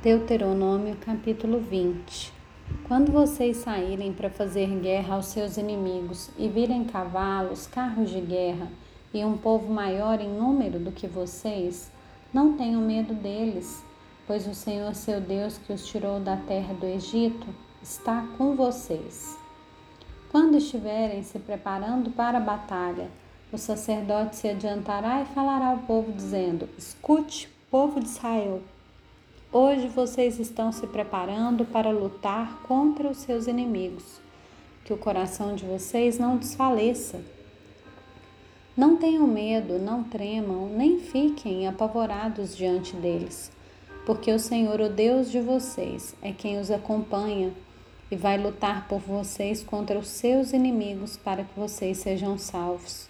Deuteronômio capítulo 20 Quando vocês saírem para fazer guerra aos seus inimigos e virem cavalos, carros de guerra e um povo maior em número do que vocês, não tenham medo deles, pois o Senhor seu Deus que os tirou da terra do Egito está com vocês. Quando estiverem se preparando para a batalha, o sacerdote se adiantará e falará ao povo, dizendo: Escute, povo de Israel. Hoje vocês estão se preparando para lutar contra os seus inimigos. Que o coração de vocês não desfaleça. Não tenham medo, não tremam, nem fiquem apavorados diante deles, porque o Senhor, o Deus de vocês, é quem os acompanha e vai lutar por vocês contra os seus inimigos para que vocês sejam salvos.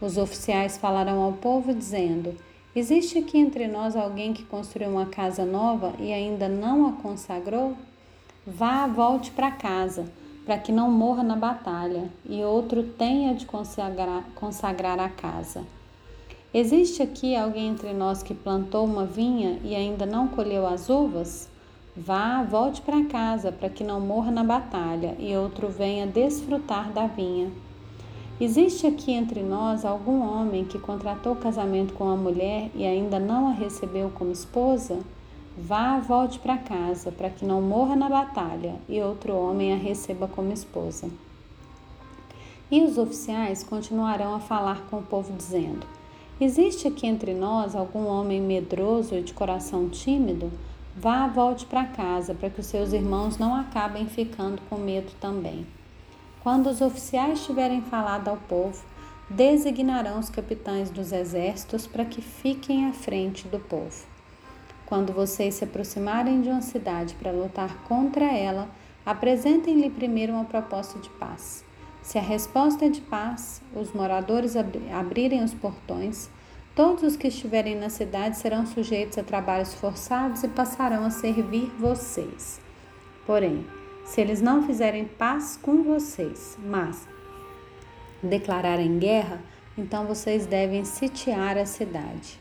Os oficiais falarão ao povo, dizendo: Existe aqui entre nós alguém que construiu uma casa nova e ainda não a consagrou? Vá, volte para casa, para que não morra na batalha, e outro tenha de consagrar, consagrar a casa. Existe aqui alguém entre nós que plantou uma vinha e ainda não colheu as uvas? Vá, volte para casa, para que não morra na batalha, e outro venha desfrutar da vinha. Existe aqui entre nós algum homem que contratou casamento com a mulher e ainda não a recebeu como esposa? Vá, volte para casa, para que não morra na batalha e outro homem a receba como esposa. E os oficiais continuarão a falar com o povo, dizendo: Existe aqui entre nós algum homem medroso e de coração tímido? Vá, volte para casa, para que os seus irmãos não acabem ficando com medo também. Quando os oficiais tiverem falado ao povo, designarão os capitães dos exércitos para que fiquem à frente do povo. Quando vocês se aproximarem de uma cidade para lutar contra ela, apresentem-lhe primeiro uma proposta de paz. Se a resposta é de paz, os moradores abrirem os portões, todos os que estiverem na cidade serão sujeitos a trabalhos forçados e passarão a servir vocês. Porém, se eles não fizerem paz com vocês, mas declararem guerra, então vocês devem sitiar a cidade.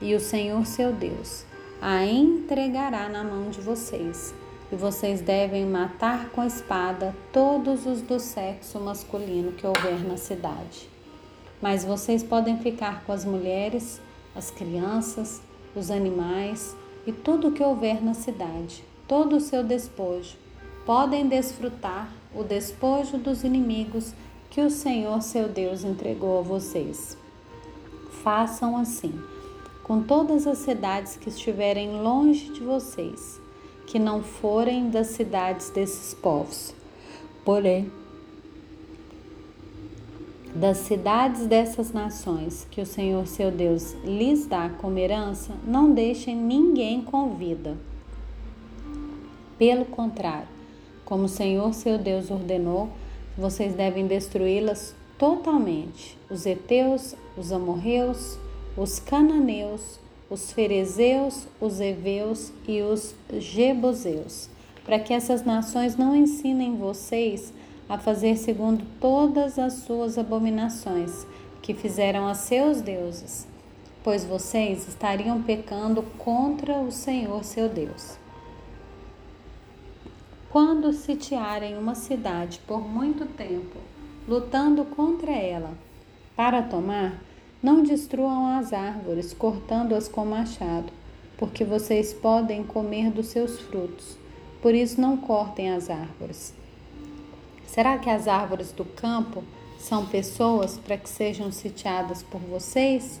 E o Senhor seu Deus a entregará na mão de vocês. E vocês devem matar com a espada todos os do sexo masculino que houver na cidade. Mas vocês podem ficar com as mulheres, as crianças, os animais e tudo o que houver na cidade, todo o seu despojo podem desfrutar o despojo dos inimigos que o Senhor seu Deus entregou a vocês. Façam assim com todas as cidades que estiverem longe de vocês, que não forem das cidades desses povos. Porém, das cidades dessas nações que o Senhor seu Deus lhes dá como herança, não deixem ninguém com vida. Pelo contrário, como o Senhor seu Deus ordenou, vocês devem destruí-las totalmente: os heteus, os amorreus, os cananeus, os ferezeus, os heveus e os jebuseus, para que essas nações não ensinem vocês a fazer segundo todas as suas abominações que fizeram a seus deuses, pois vocês estariam pecando contra o Senhor seu Deus. Quando sitiarem uma cidade por muito tempo, lutando contra ela, para tomar, não destruam as árvores, cortando-as com machado, porque vocês podem comer dos seus frutos. Por isso, não cortem as árvores. Será que as árvores do campo são pessoas para que sejam sitiadas por vocês?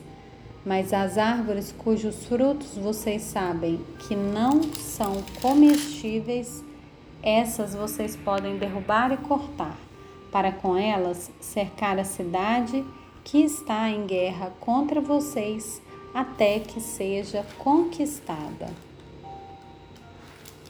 Mas as árvores cujos frutos vocês sabem que não são comestíveis, essas vocês podem derrubar e cortar, para com elas cercar a cidade que está em guerra contra vocês até que seja conquistada.